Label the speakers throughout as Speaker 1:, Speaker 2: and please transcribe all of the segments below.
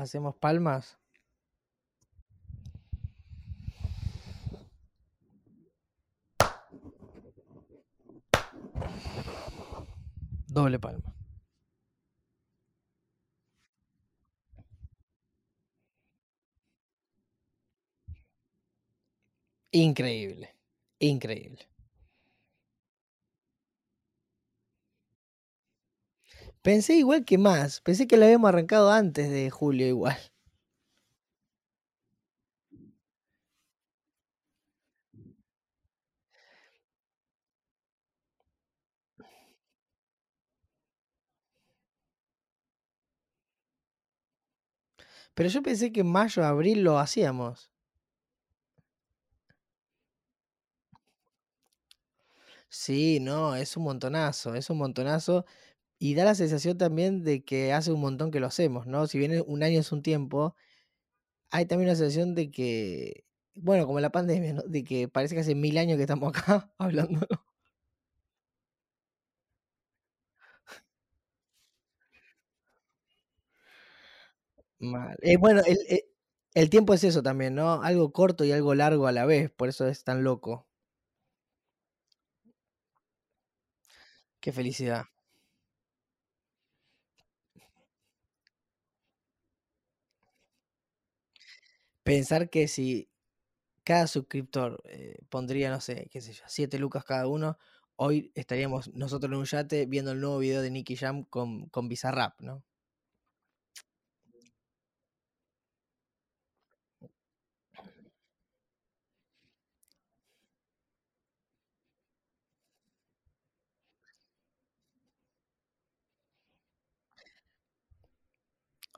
Speaker 1: ¿Hacemos palmas? Doble palma. Increíble, increíble. Pensé igual que más, pensé que lo habíamos arrancado antes de julio igual. Pero yo pensé que en mayo, abril lo hacíamos. Sí, no, es un montonazo, es un montonazo. Y da la sensación también de que hace un montón que lo hacemos, ¿no? Si bien un año es un tiempo, hay también una sensación de que, bueno, como la pandemia, ¿no? De que parece que hace mil años que estamos acá hablando. Mal. Eh, bueno, el, eh, el tiempo es eso también, ¿no? Algo corto y algo largo a la vez, por eso es tan loco. Qué felicidad. Pensar que si cada suscriptor eh, pondría, no sé, qué sé yo, 7 lucas cada uno, hoy estaríamos nosotros en un yate viendo el nuevo video de Nicky Jam con, con Bizarrap, ¿no?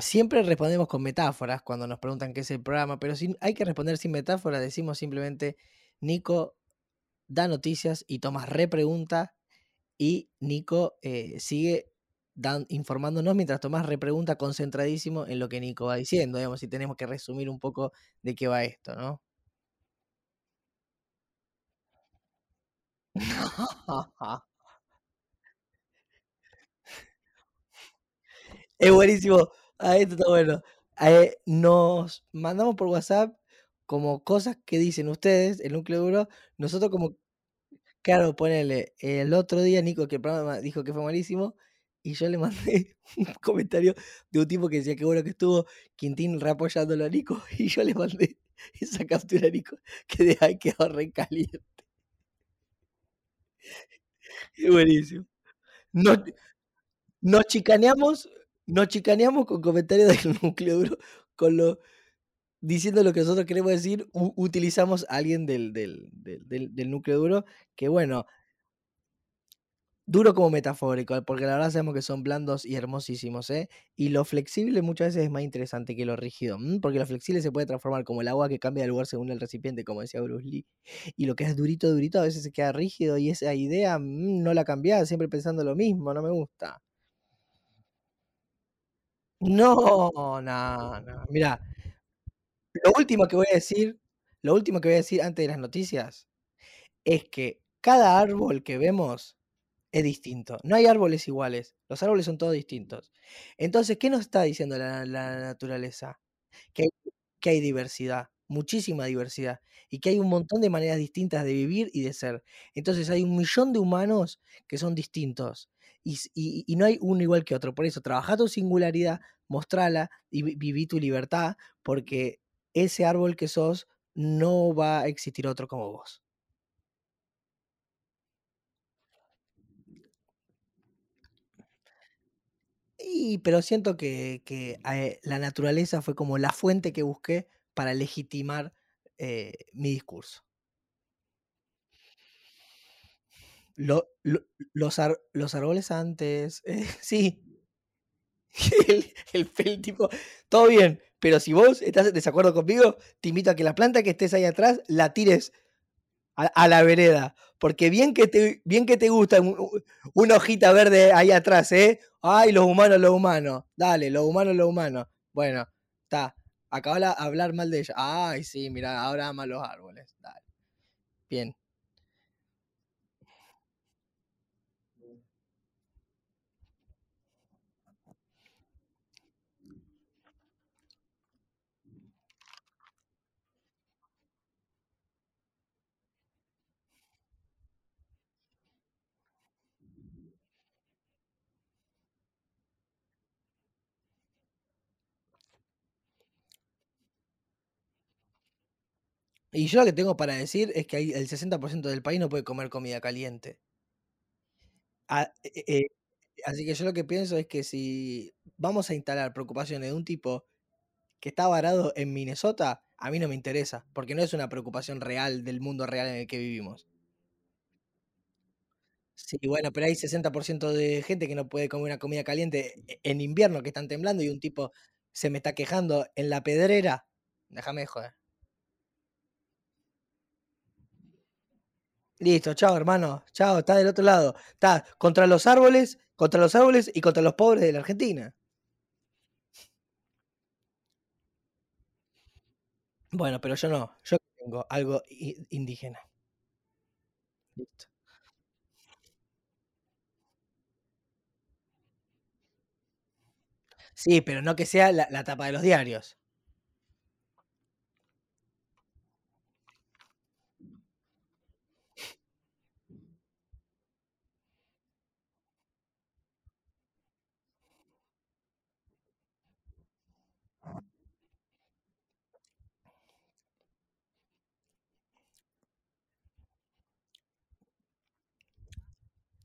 Speaker 1: Siempre respondemos con metáforas cuando nos preguntan qué es el programa, pero si hay que responder sin metáfora, decimos simplemente, Nico da noticias y Tomás repregunta y Nico eh, sigue dan, informándonos mientras Tomás repregunta concentradísimo en lo que Nico va diciendo, digamos, si tenemos que resumir un poco de qué va esto, ¿no? es buenísimo. Ah, esto está bueno. Eh, nos mandamos por WhatsApp como cosas que dicen ustedes, el núcleo duro, nosotros como, claro, ponele, el otro día Nico que el programa dijo que fue malísimo, y yo le mandé un comentario de un tipo que decía que bueno que estuvo Quintín reapoyándolo a Nico, y yo le mandé esa captura a Nico, que de ahí quedó re caliente. Es buenísimo. Nos, nos chicaneamos, nos chicaneamos con comentarios del núcleo duro, con lo, diciendo lo que nosotros queremos decir, utilizamos a alguien del, del, del, núcleo duro, que bueno, duro como metafórico, porque la verdad sabemos que son blandos y hermosísimos, ¿eh? Y lo flexible muchas veces es más interesante que lo rígido, porque lo flexible se puede transformar como el agua que cambia de lugar según el recipiente, como decía Bruce Lee. Y lo que es durito, durito, a veces se queda rígido y esa idea no la cambiás, siempre pensando lo mismo, no me gusta. No, no, no. Mira, lo último que voy a decir, lo último que voy a decir antes de las noticias, es que cada árbol que vemos es distinto. No hay árboles iguales. Los árboles son todos distintos. Entonces, ¿qué nos está diciendo la, naturaleza? Que, hay diversidad, muchísima diversidad, y que hay un montón de maneras distintas de vivir y de ser. Entonces, hay un millón de humanos que son distintos. Y, no hay uno igual que otro. Por eso, trabaja tu singularidad, mostrala y viví tu libertad, porque ese árbol que sos no va a existir otro como vos. Y, pero siento que, que eh, la naturaleza fue como la fuente que busqué para legitimar eh, mi discurso. Lo, lo, los, ar, los, árboles antes, eh, sí. El, el, el, tipo, todo bien, pero si vos estás en desacuerdo conmigo, te invito a que la planta que estés ahí atrás la tires a, a la vereda. Porque bien que te, bien que te gusta un, una hojita verde ahí atrás, ¿eh? Ay, los humanos, los humanos. Dale, los humanos, los humanos. Bueno, está. De hablar mal de ella. Ay, sí, mira, ahora ama los árboles. Dale. Bien. Y yo lo que tengo para decir es que el 60% del país no puede comer comida caliente. Ah, eh eh, así que yo lo que pienso es que si vamos a instalar preocupaciones de un tipo que está varado en Minnesota, a mí no me interesa, porque no es una preocupación real del mundo real en el que vivimos. Sí, bueno, pero hay 60% de gente que no puede comer una comida caliente e en invierno, que están temblando, y un tipo se me está quejando en la pedrera. Déjame de joder. Listo, chao, hermano. Chao, está del otro lado. Está contra los árboles, contra los árboles y contra los pobres de la Argentina. Bueno, pero yo no. Yo tengo algo indígena. Listo. Sí, pero no que sea la la tapa de los diarios.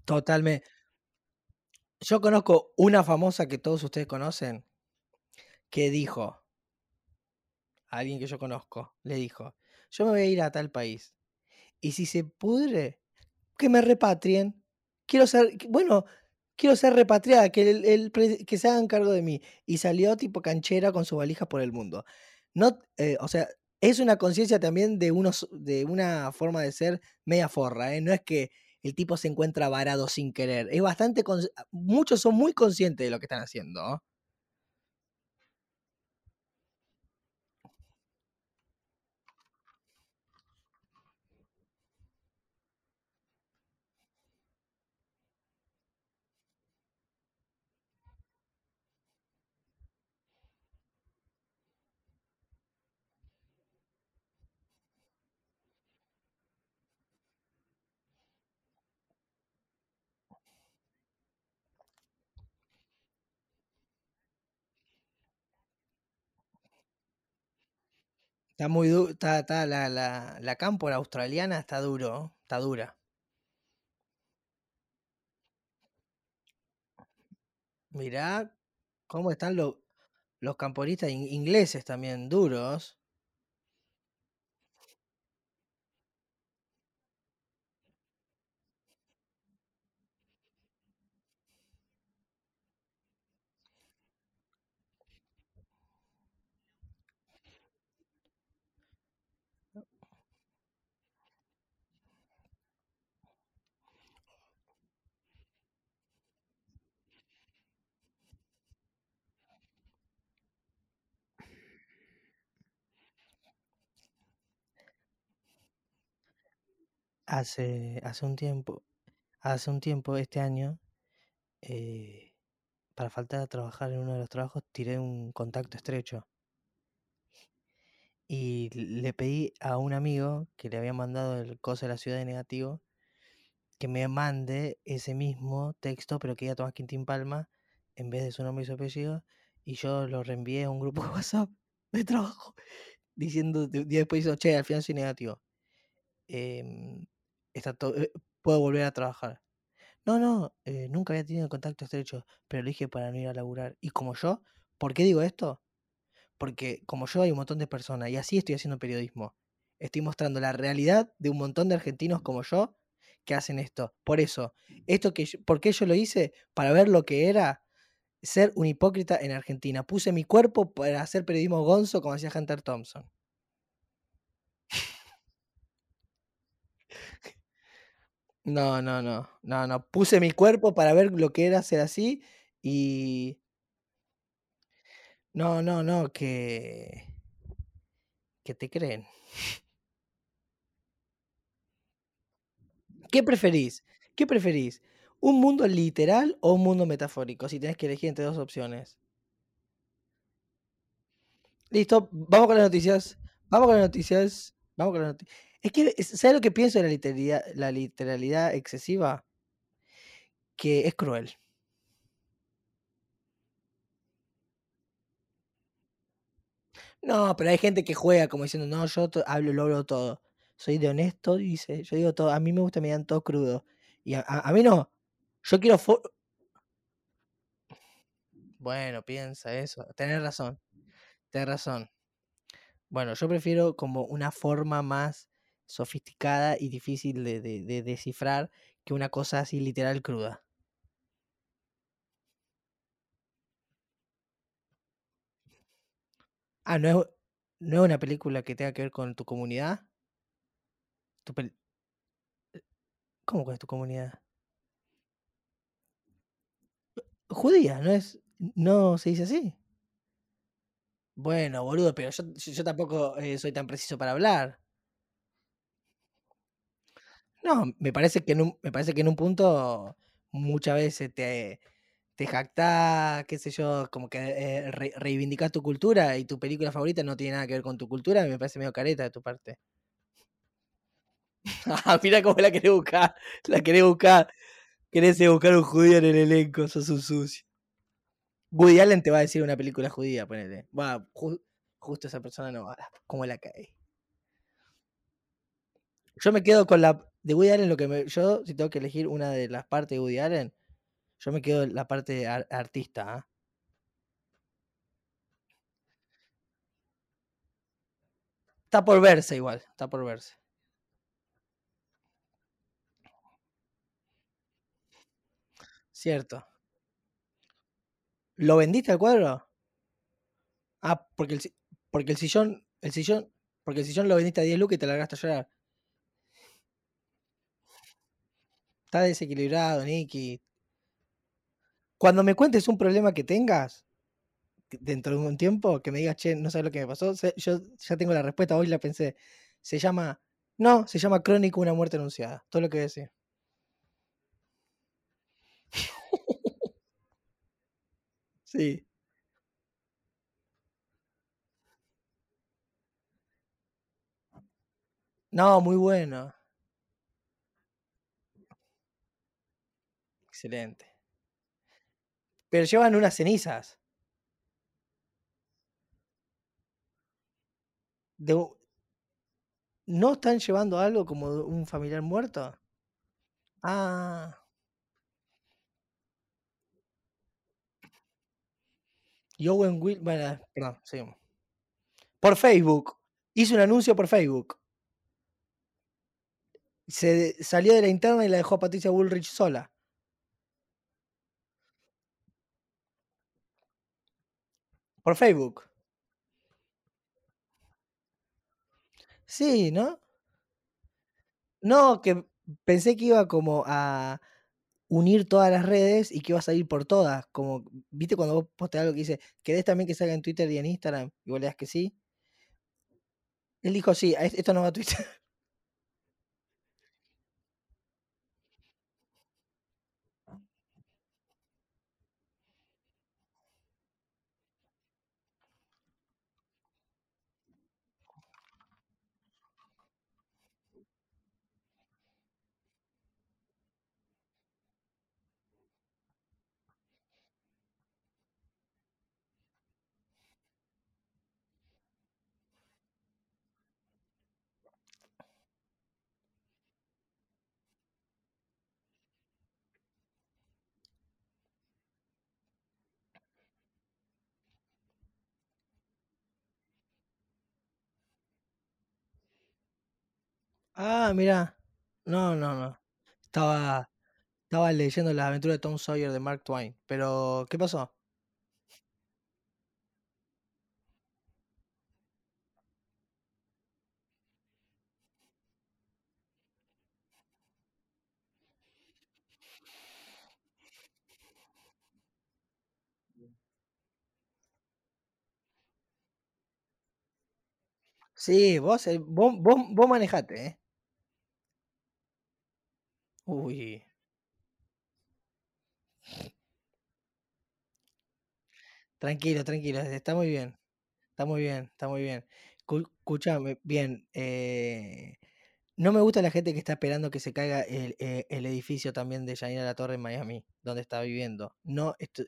Speaker 1: Totalme Yo conozco una famosa que todos ustedes conocen que dijo alguien que yo conozco, le dijo: "Yo me voy a ir a tal país, y si se pudre, que me repatrien. Quiero ser bueno, quiero ser repatriada, que el que se hagan cargo de mí". Y salió tipo canchera con sus valijas por el mundo. No, eh, o sea, es una conciencia también de unos de una forma de ser media forra, ¿eh? No es que el tipo se encuentra varado sin querer. Es bastante muchos son muy conscientes de lo que están haciendo. Está muy du está la la la cámpora australiana está duro, está dura. Mirá cómo están lo los camporistas in ingleses también, duros. Hace hace un tiempo hace un tiempo, este año, eh, para faltar a trabajar en uno de los trabajos, tiré un contacto estrecho. Y le pedí a un amigo que le había mandado el coso de la ciudad de negativo, que me mande ese mismo texto, pero que diga Tomás Quintín Palma, en vez de su nombre y su apellido, y yo lo reenvié a un grupo de WhatsApp de trabajo, diciendo día después diciendo: "Che, al final soy negativo". Em, eh, puedo volver a trabajar. No, no, eh, nunca había tenido contacto estrecho, pero lo dije para no ir a laburar. Y como yo, ¿por qué digo esto? Porque como yo hay un montón de personas, y así estoy haciendo periodismo. Estoy mostrando la realidad de un montón de argentinos como yo que hacen esto. Por eso, esto que yo ¿por qué yo lo hice? Para ver lo que era ser un hipócrita en Argentina. Puse mi cuerpo para hacer periodismo gonzo como hacía Hunter Thompson. No, no, no, no, no. Puse mi cuerpo para ver lo que era ser así, y No, no, no, que que te creen. ¿Qué preferís? ¿Qué preferís? ¿Un mundo literal o un mundo metafórico? Si tenés que elegir entre 2 opciones. Listo, vamos con las noticias. Vamos con las noticias. Vamos con las noti es que, ¿sabes lo que pienso de la literalidad la literalidad excesiva? Que es cruel. No, pero hay gente que juega como diciendo: "No, yo hablo lo hablo todo. Soy de honesto", dice, "yo digo todo, a mí me gusta me todo crudo". Y a a a mí no. Yo quiero Bueno, piensa eso. Tenés razón, tenés razón. Bueno, yo prefiero como una forma más sofisticada y difícil de de de descifrar que una cosa así literal cruda. Ah, ¿no es no es una película que tenga que ver con tu comunidad? Tu pel eh, ¿cómo con tu comunidad? Judía, ¿no es no se dice así? Bueno, boludo, pero yo yo tampoco, eh, soy tan preciso para hablar. No, me parece que en un me parece que en un punto muchas veces te te jactás, qué sé yo, como que, eh, re reivindicás tu cultura y tu película favorita no tiene nada que ver con tu cultura, me parece medio careta de tu parte. Mirá cómo la querés buscar, la querés buscar. Querés, eh, buscar un judío en el elenco, sos un sucio. Woody Allen te va a decir una película judía, ponele. Va, ju justo esa persona no, ahora, cómo la cagué. Yo me quedo con la de Woody Allen, lo que me yo, si tengo que elegir una de las partes de Woody Allen, yo me quedo en la parte ar artista, ¿ah? Está por verse igual, está por verse. Cierto. ¿Lo vendiste al cuadro? Ah, porque el porque el sillón el sillón porque el sillón lo vendiste a 10 lucas y te largaste a llorar. Está desequilibrado, Nicky. Cuando me cuentes un problema que tengas, dentro de un tiempo, que me digas: "Che, no sabes lo que me pasó", yo ya tengo la respuesta, hoy la pensé. Se llama no, se llama Crónico, una muerte anunciada. Todo lo que voy a decir. Sí. No, muy bueno. Excelente. Pero llevan unas cenizas. ¿No están llevando algo como un familiar muerto? Ah. Y Owen Will bueno, perdón, seguimos. Por Facebook. Hizo un anuncio por Facebook. Se salió de la interna y la dejó a Patricia Bullrich sola. Por Facebook. Sí, ¿no? No, que pensé que iba como a unir todas las redes y que iba a salir por todas, como, ¿viste cuando vos posteás algo que dice: "¿Querés también que salga en Twitter y en Instagram?", y le das que sí? Él dijo: "Sí, esto no va a Twitter". Ah, mirá. No, no, no. Estaba estaba leyendo Las aventuras de Tom Sawyer de Mark Twain, pero, ¿qué pasó? Sí, vos, eh, vos vos vos manejate, ¿eh? Uy. Tranquilo, tranquilo, está muy bien, está muy bien, está muy bien. Cu escuchame, bien, eh, no me gusta la gente que está esperando que se caiga el e el edificio también de Yanina La Torre en Miami, donde está viviendo. No, esto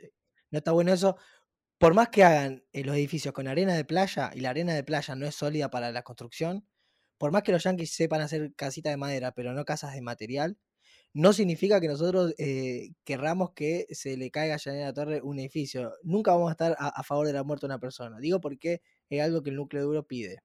Speaker 1: no está bueno eso por más que hagan eh, los edificios con arena de playa y la arena de playa no es sólida para la construcción, por más que los yankees sepan hacer casitas de madera, pero no casas de material, no significa que nosotros eh, querramos que se le caiga a la Torre un edificio. Nunca vamos a estar a, a, favor de la muerte de una persona. Digo porque es algo que el núcleo duro pide.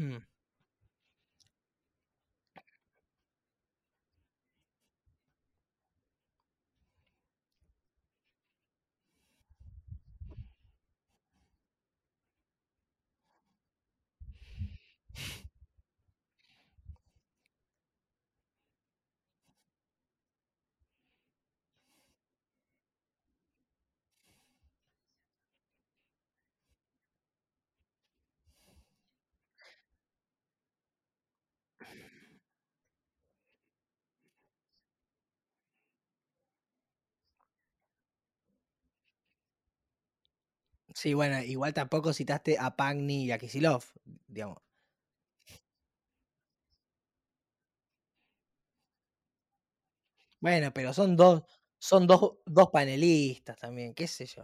Speaker 1: Mm. Sí, bueno, igual tampoco citaste a Pagni y a Kisilov, digamos. Bueno, pero son dos, son dos, dos panelistas también, qué sé yo.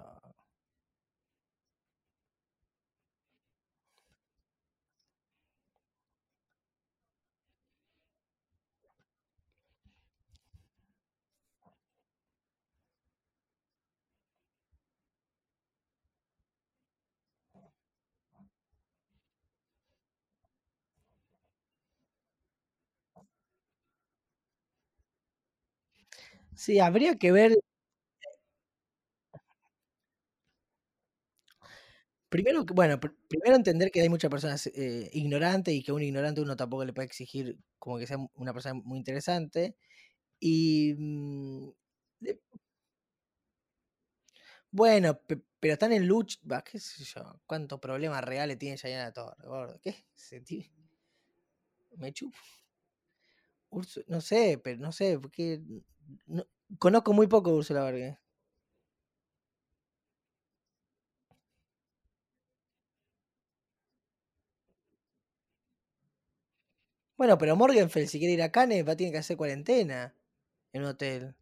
Speaker 1: Sí, habría que ver. Primero, bueno, primero entender que hay muchas personas eh, ignorantes y que a un ignorante uno tampoco le puede exigir como que sea una persona muy interesante. Y. Mm, bueno, pero están en lucha. ¿Cuántos problemas reales tiene Yayana Torre? ¿Qué? Se Me chupo. no sé, pero no sé, porque. No, conozco muy poco a Ursula Vargas. Bueno, pero Morgenfeld, si quiere ir a Cannes, va a tener que hacer cuarentena en un hotel.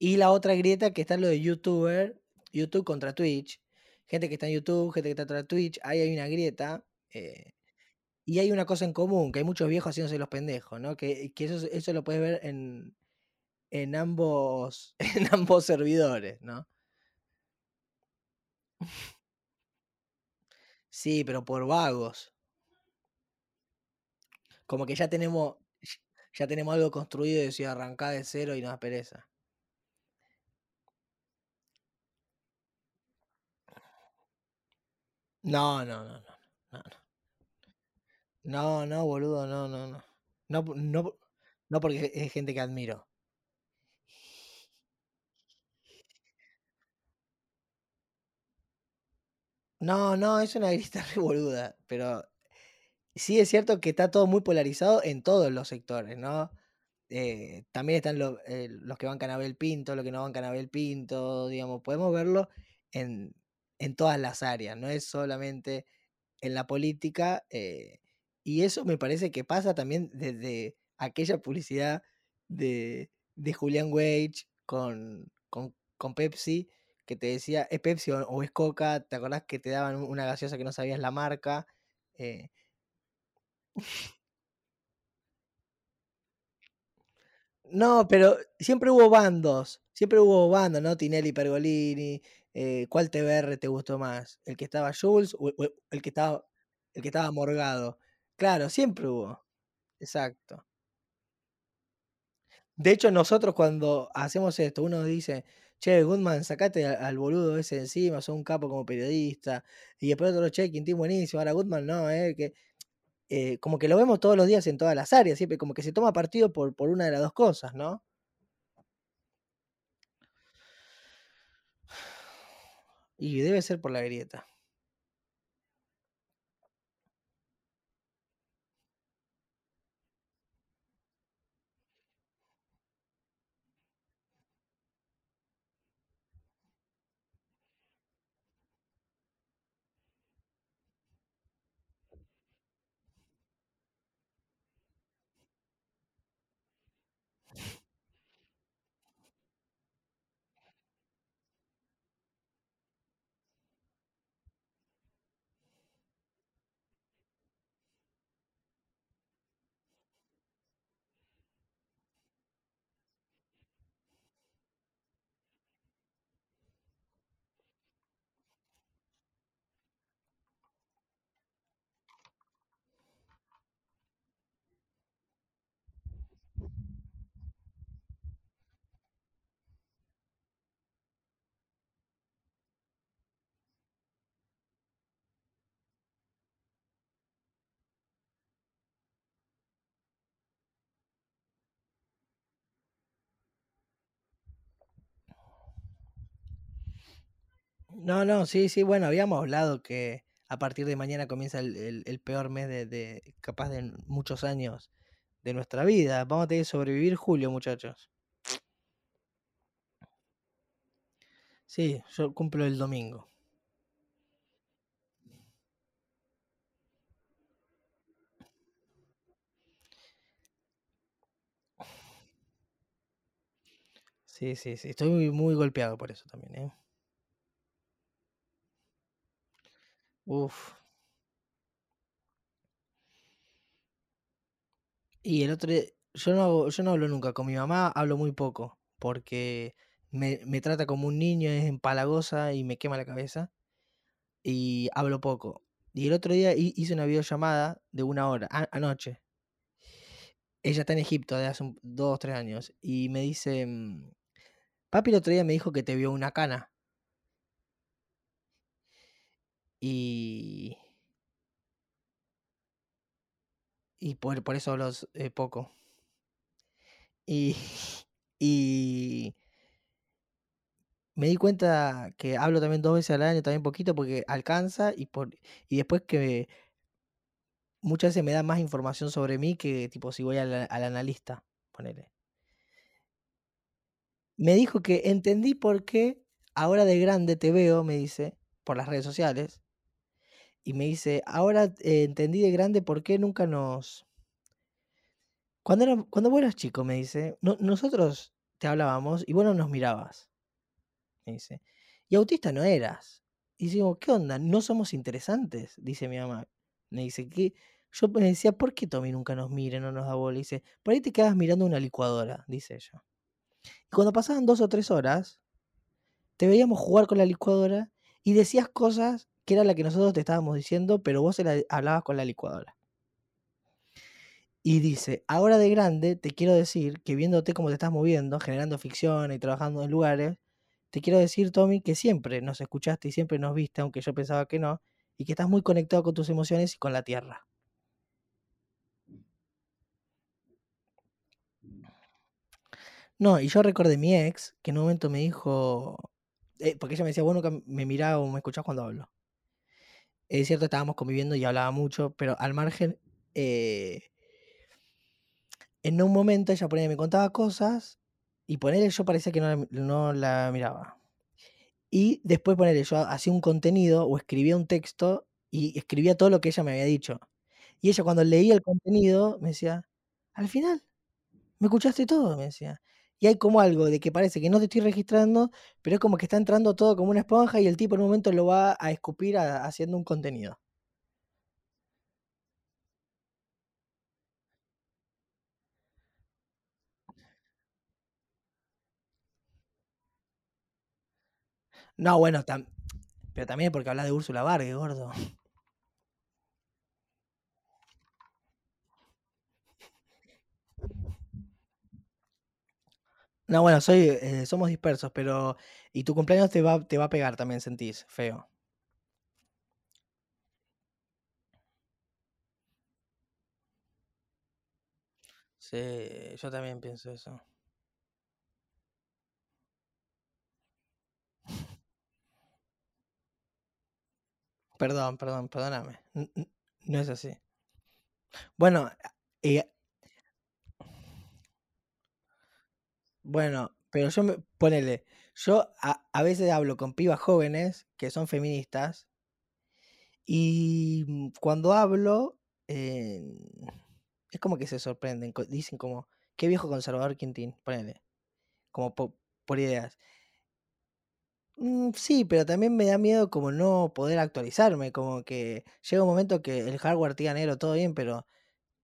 Speaker 1: Y la otra grieta que está lo de YouTuber, YouTube contra Twitch. Gente que está en YouTube, gente que está contra Twitch, ahí hay una grieta. Eh, y hay una cosa en común, que hay muchos viejos haciéndose los pendejos, ¿no? Que, que eso, eso lo puedes ver en, en, ambos, en ambos servidores, ¿no? Sí, pero por vagos. Como que ya tenemos, ya tenemos algo construido y decir arrancar de cero y no da pereza. No, no, no, no, no. No, no, boludo, no, no, no. No, no, porque es gente que admiro. No, no, es una grita re boluda, pero sí es cierto que está todo muy polarizado en todos los sectores, ¿no? Eh, también están eh, los que van Canabel Pinto, los que no van Canabel Pinto, digamos, podemos verlo en, en, todas las áreas, no es solamente en la política, eh, y eso me parece que pasa también desde aquella publicidad de, de Julian Wage con, con, con Pepsi, que te decía, ¿es Pepsi o, es Coca? ¿Te acordás que te daban una gaseosa que no sabías la marca? Eh... no, pero siempre hubo bandos, siempre hubo bandos, ¿no? Tinelli, Pergolini, eh, ¿cuál TBR te gustó más? ¿El que estaba Jules o, el que estaba el que estaba morgado? Claro, siempre hubo. Exacto. De hecho, nosotros cuando hacemos esto, uno dice, che, Goodman, sacate al, boludo ese encima, sos un capo como periodista. Y después otro, che, Quintín buenísimo, ahora Goodman no, eh, que eh, como que lo vemos todos los días en todas las áreas, siempre como que se toma partido por, por una de las dos cosas, ¿no? Y debe ser por la grieta. No, no, sí, sí, bueno, habíamos hablado que a partir de mañana comienza el, el- peor mes de, de capaz de muchos años de nuestra vida. Vamos a tener que sobrevivir julio, muchachos. Sí, yo cumplo el domingo. Sí, sí, sí. Estoy muy, muy golpeado por eso también, ¿eh? Uf. Y el otro día, yo no hago- yo no hablo nunca con mi mamá, hablo muy poco, porque me, me trata como un niño, es empalagosa y me quema la cabeza, y hablo poco. Y el otro día hi- hice una videollamada de una hora, a- anoche. Ella está en Egipto de hace un- dos, tres años, y me dice, mm, papi el otro día me dijo que te vio una cana, y, y por, por eso hablo eh, poco. Y, y me di cuenta que hablo también dos veces al año, también poquito, porque alcanza y, por, y después que muchas veces me da más información sobre mí que tipo si voy al, al analista, ponele. Me dijo que entendí por qué ahora de grande te veo, me dice, por las redes sociales, y me dice, ahora eh, entendí de grande por qué nunca nos... Cuando, cuando vos eras chico, me dice, "no- nosotros te hablábamos y vos no nos mirabas, me dice. Y autista no eras. Y digo, ¿qué onda? ¿No somos interesantes? Dice mi mamá. Me dice, que Yo me decía, ¿por qué Tommy nunca nos mira, no nos da bola? Dice, por ahí te quedas mirando una licuadora, dice ella. Y cuando pasaban dos o tres horas, te veíamos jugar con la licuadora y decías cosas que era la que nosotros te estábamos diciendo, pero vos se la hablabas con la licuadora. Y dice, ahora de grande te quiero decir que viéndote cómo te estás moviendo, generando ficción y trabajando en lugares, te quiero decir, Tommy, que siempre nos escuchaste y siempre nos viste, aunque yo pensaba que no, y que estás muy conectado con tus emociones y con la tierra. No, y yo recordé mi ex, que en un momento me dijo, eh, porque ella me decía, bueno, me miraba o me escuchás cuando hablo. Es cierto, estábamos conviviendo y hablaba mucho, pero al margen, eh, en un momento ella ponía, me contaba cosas y ponerle yo parecía que no no la miraba. Y después ponerle yo hacía un contenido o escribía un texto y escribía todo lo que ella me había dicho. Y ella cuando leía el contenido me decía, al final, me escuchaste todo, me decía. Y hay como algo de que parece que no te estoy registrando, pero es como que está entrando todo como una esponja y el tipo en un momento lo va a escupir haciendo un contenido. No, bueno, tam- pero también porque hablas de Úrsula Vargas, gordo. No, bueno, soy, eh, somos dispersos, pero. Y tu cumpleaños te va, te va a pegar también, sentís, feo. Sí, yo también pienso eso. Perdón, perdón, perdóname. No es así. Bueno, eh, bueno, pero yo me, ponele, yo a, a veces hablo con pibas jóvenes que son feministas y mm, cuando hablo eh, es como que se sorprenden, dicen como, qué viejo conservador Quintín, ponele, como po- por ideas. Mm, sí, pero también me da miedo como no poder actualizarme, como que llega un momento que el hardware tira negro, todo bien, pero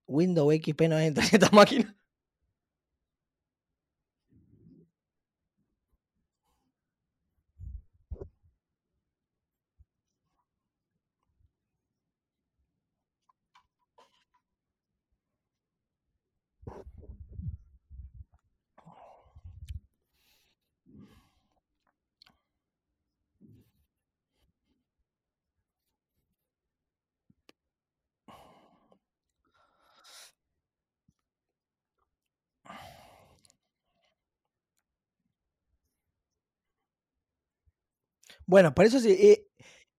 Speaker 1: Windows XP no entra en esta máquina. Bueno, por eso sí, eh,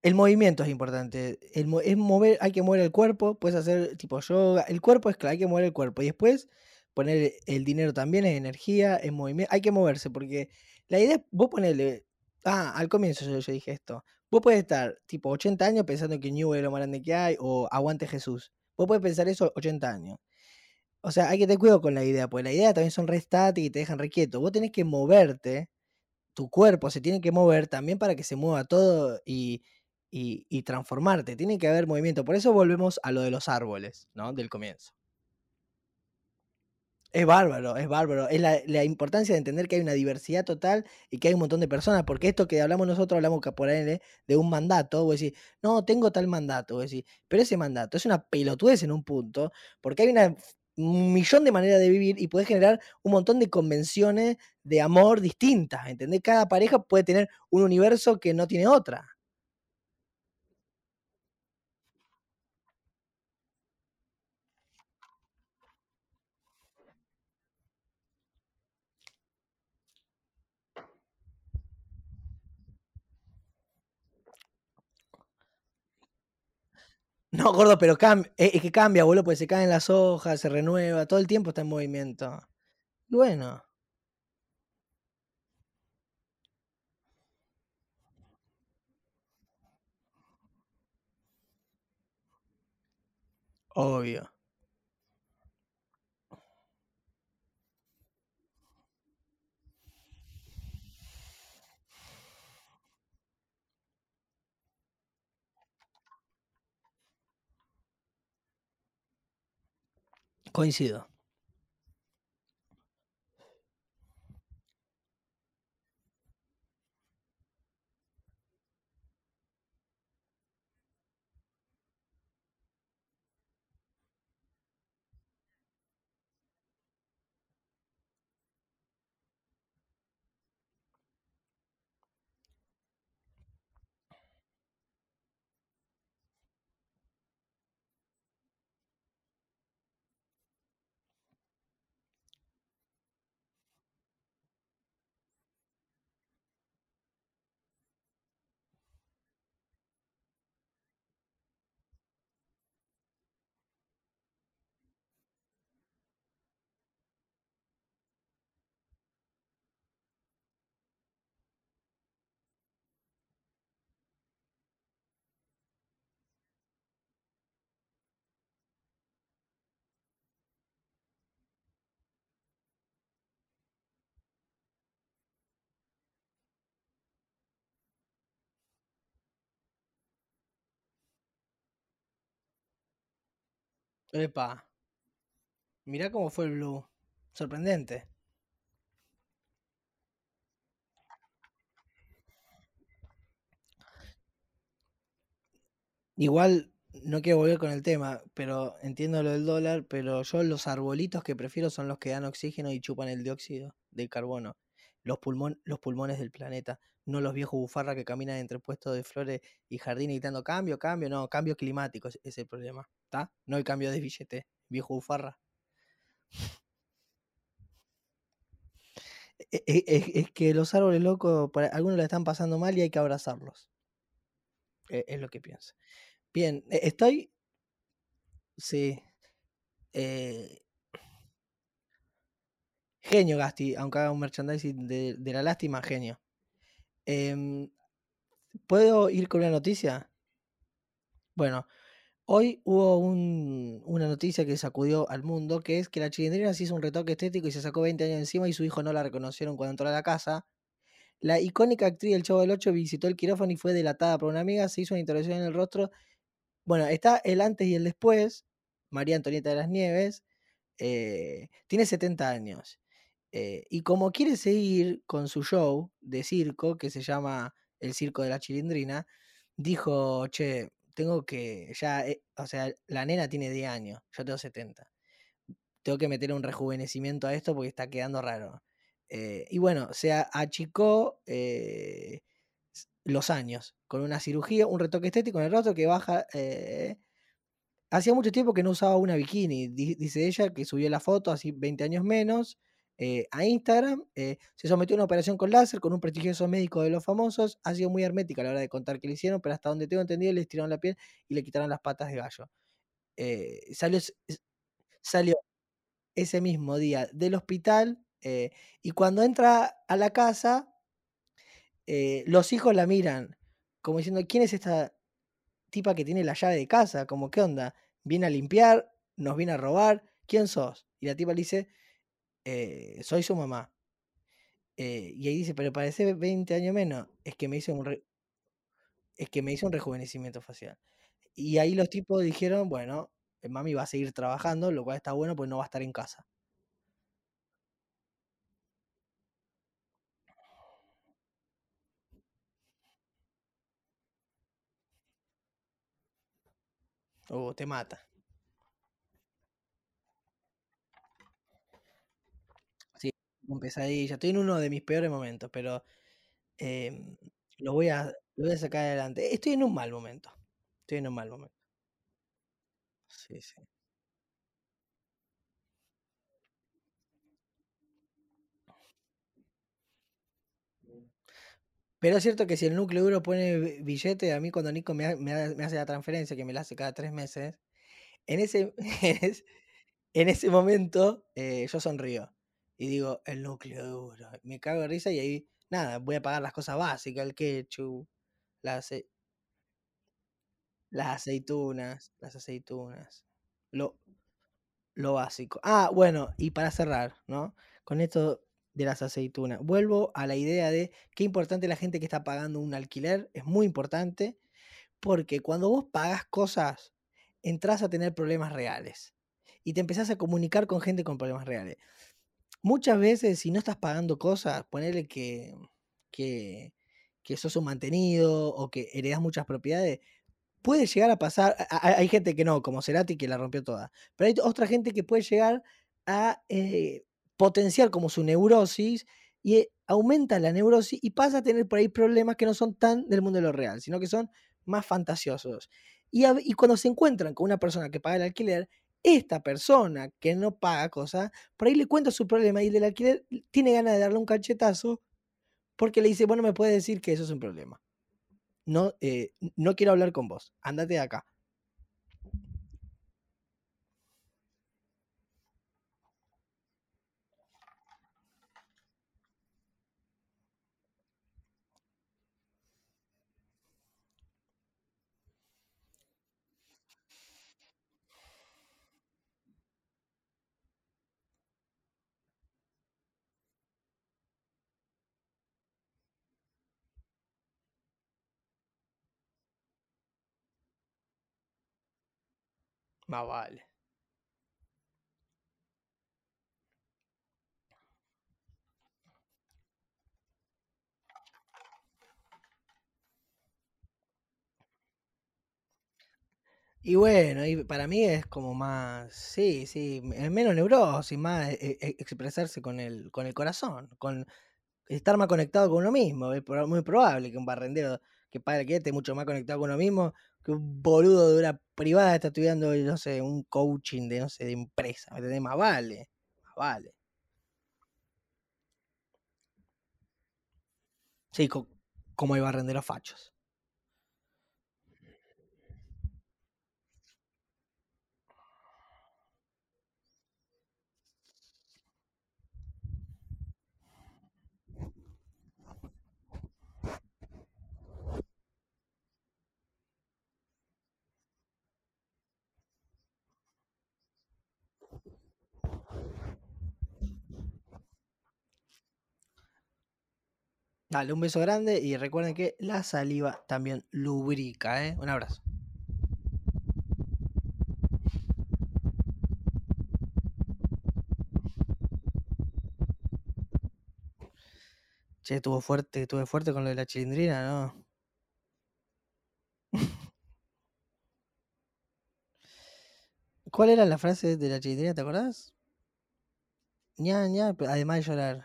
Speaker 1: el movimiento es importante. El, es mover, hay que mover el cuerpo, puedes hacer tipo yoga. El cuerpo es claro, hay que mover el cuerpo. Y después poner el dinero también es energía, es movimiento. Hay que moverse porque la idea es, vos ponele, ah, al comienzo yo, yo dije esto. Vos puedes estar tipo 80 años pensando que New es lo más grande que hay o aguante Jesús. Vos puedes pensar eso 80 años. O sea, hay que tener cuidado con la idea, porque la idea también son re y te dejan re quieto. Vos tenés que moverte tu cuerpo se tiene que mover también para que se mueva todo y, y- y transformarte. Tiene que haber movimiento. Por eso volvemos a lo de los árboles, ¿no? Del comienzo. Es bárbaro, es bárbaro. Es la, importancia de entender que hay una diversidad total y que hay un montón de personas. Porque esto que hablamos nosotros, hablamos por ahí de un mandato. Vos decís, no, tengo tal mandato. Vos decís, pero ese mandato es una pelotudez en un punto. Porque hay una, un millón de maneras de vivir y puedes generar un montón de convenciones de amor distintas. ¿Entendés? Cada pareja puede tener un universo que no tiene otra. No, gordo, pero cambia, es que cambia, boludo, porque se caen las hojas, se renueva, todo el tiempo está en movimiento. Bueno, obvio, coincido. Epa, mirá cómo fue el blue. Sorprendente. Igual, no quiero volver con el tema, pero entiendo lo del dólar, pero yo los arbolitos que prefiero son los que dan oxígeno y chupan el dióxido de carbono. Los, pulmón, los pulmones del planeta, no los viejos bufarras que caminan entre puestos de flores y jardines gritando cambio, cambio, no, cambio climático es, el problema, ¿está? No el cambio de billete, viejo bufarra. E- e- Es, es que los árboles locos, algunos la están pasando mal y hay que abrazarlos. e- es lo que pienso. Bien, e- estoy. Sí. eh, genio Gasti, aunque haga un merchandising de, la lástima, genio. Em, ¿Puedo ir con una noticia? Bueno, hoy hubo un- una noticia que sacudió al mundo, que es que la chilindrina se hizo un retoque estético y se sacó 20 años encima y su hijo no la reconocieron cuando entró a la casa. La icónica actriz del Chavo del Ocho visitó el quirófano y fue delatada por una amiga, se hizo una intervención en el rostro. Bueno, está el antes y el después. María Antonieta de las Nieves eh, tiene 70 años. Eh, y como quiere seguir con su show de circo, que se llama El Circo de la Chilindrina, dijo, che, tengo que, ya, eh, o sea, la nena tiene 10 años, yo tengo 70. Tengo que meter un rejuvenecimiento a esto porque está quedando raro. Eh, y bueno, se achicó los años con una cirugía, un retoque estético en el rostro que baja. hacía mucho tiempo que no usaba una bikini, di- dice ella, que subió la foto, así 20 años menos, eh, a Instagram. eh, se sometió a una operación con láser con un prestigioso médico de los famosos. Ha sido muy hermética a la hora de contar qué le hicieron, pero hasta donde tengo entendido, le estiraron la piel y le quitaron las patas de gallo. Eh, salió, salió ese mismo día del hospital y cuando entra a la casa, los hijos la miran como diciendo, ¿quién es esta tipa que tiene la llave de casa? Como, ¿qué onda? ¿Viene a limpiar? ¿Nos viene a robar? ¿Quién sos? Y la tipa le dice, "Eh, soy su mamá. Eh, y ahí dice, pero parece 20 años menos. Es que me hizo un, es que me hizo un rejuvenecimiento facial. Y ahí los tipos dijeron, bueno, eh, mami va a seguir trabajando, lo cual está bueno, pues no va a estar en casa. O te mata. Sí, con pesadilla. Estoy en uno de mis peores momentos, pero em, lo voy a, lo voy a sacar adelante. Estoy en un mal momento. Estoy en un mal momento. Sí, sí. Pero es cierto que si el núcleo duro pone bi- billete, a mí cuando Nico me, ha- me ha- me hace la transferencia, que me la hace cada tres meses, en ese, en ese, en ese momento eh, yo sonrío y digo, el núcleo duro. Me cago de risa y ahí, nada, voy a pagar las cosas básicas, el ketchup, las, ace- las aceitunas, las aceitunas. Lo, lo básico. Ah, bueno, y para cerrar, ¿no? Con esto de las aceitunas, vuelvo a la idea de qué importante la gente que está pagando un alquiler, es muy importante, porque cuando vos pagas cosas, entras a tener problemas reales y te empezás a comunicar con gente con problemas reales. Muchas veces, si no estás pagando cosas, ponele que, que, que sos un mantenido o que heredás muchas propiedades, puede llegar a pasar, hay gente que no, como Cerati que la rompió toda, pero hay otra gente que puede llegar a eh, potenciar como su neurosis y eh, aumenta la neurosis y pasa a tener por ahí problemas que no son tan del mundo de lo real, sino que son más fantasiosos. Y, y cuando se encuentran con una persona que paga el alquiler, esta persona que no paga cosas, por ahí le cuenta su problema y el del alquiler tiene ganas de darle un cachetazo porque le dice, bueno, me puede decir que eso es un problema no, eh, no quiero hablar con vos, andate de acá. Más vale. Y bueno, y para mí es como más, sí, sí, es menos neurosis, más eh, eh, expresarse con el, con el corazón, con estar más conectado con uno mismo. Es muy probable que un barrendero que paga el esté mucho más conectado con uno mismo que un boludo de una privada está estudiando, no sé, un coaching de, no sé, de empresa. ¿Me entendés? Más vale, más vale. Sí, co- como hay barrenderos fachos. Dale, un beso grande y recuerden que la saliva también lubrica, ¿eh? Un abrazo. Che, estuvo fuerte, estuve fuerte con lo de la chilindrina, ¿no? ¿Cuál era la frase de la chilindrina, te acordás? ña, ña, además de llorar.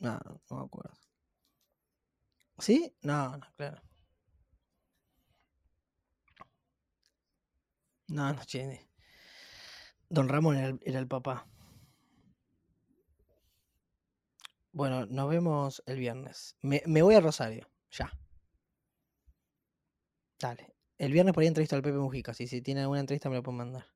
Speaker 1: No, no me acuerdo. ¿Sí? No, no, claro. No, no, che. Don Ramón era el, era el papá. Bueno, nos vemos el viernes. Me, me voy a Rosario, ya. Dale. El viernes por ahí entrevisto al Pepe Mujica. Si, si tiene alguna entrevista me lo pueden mandar.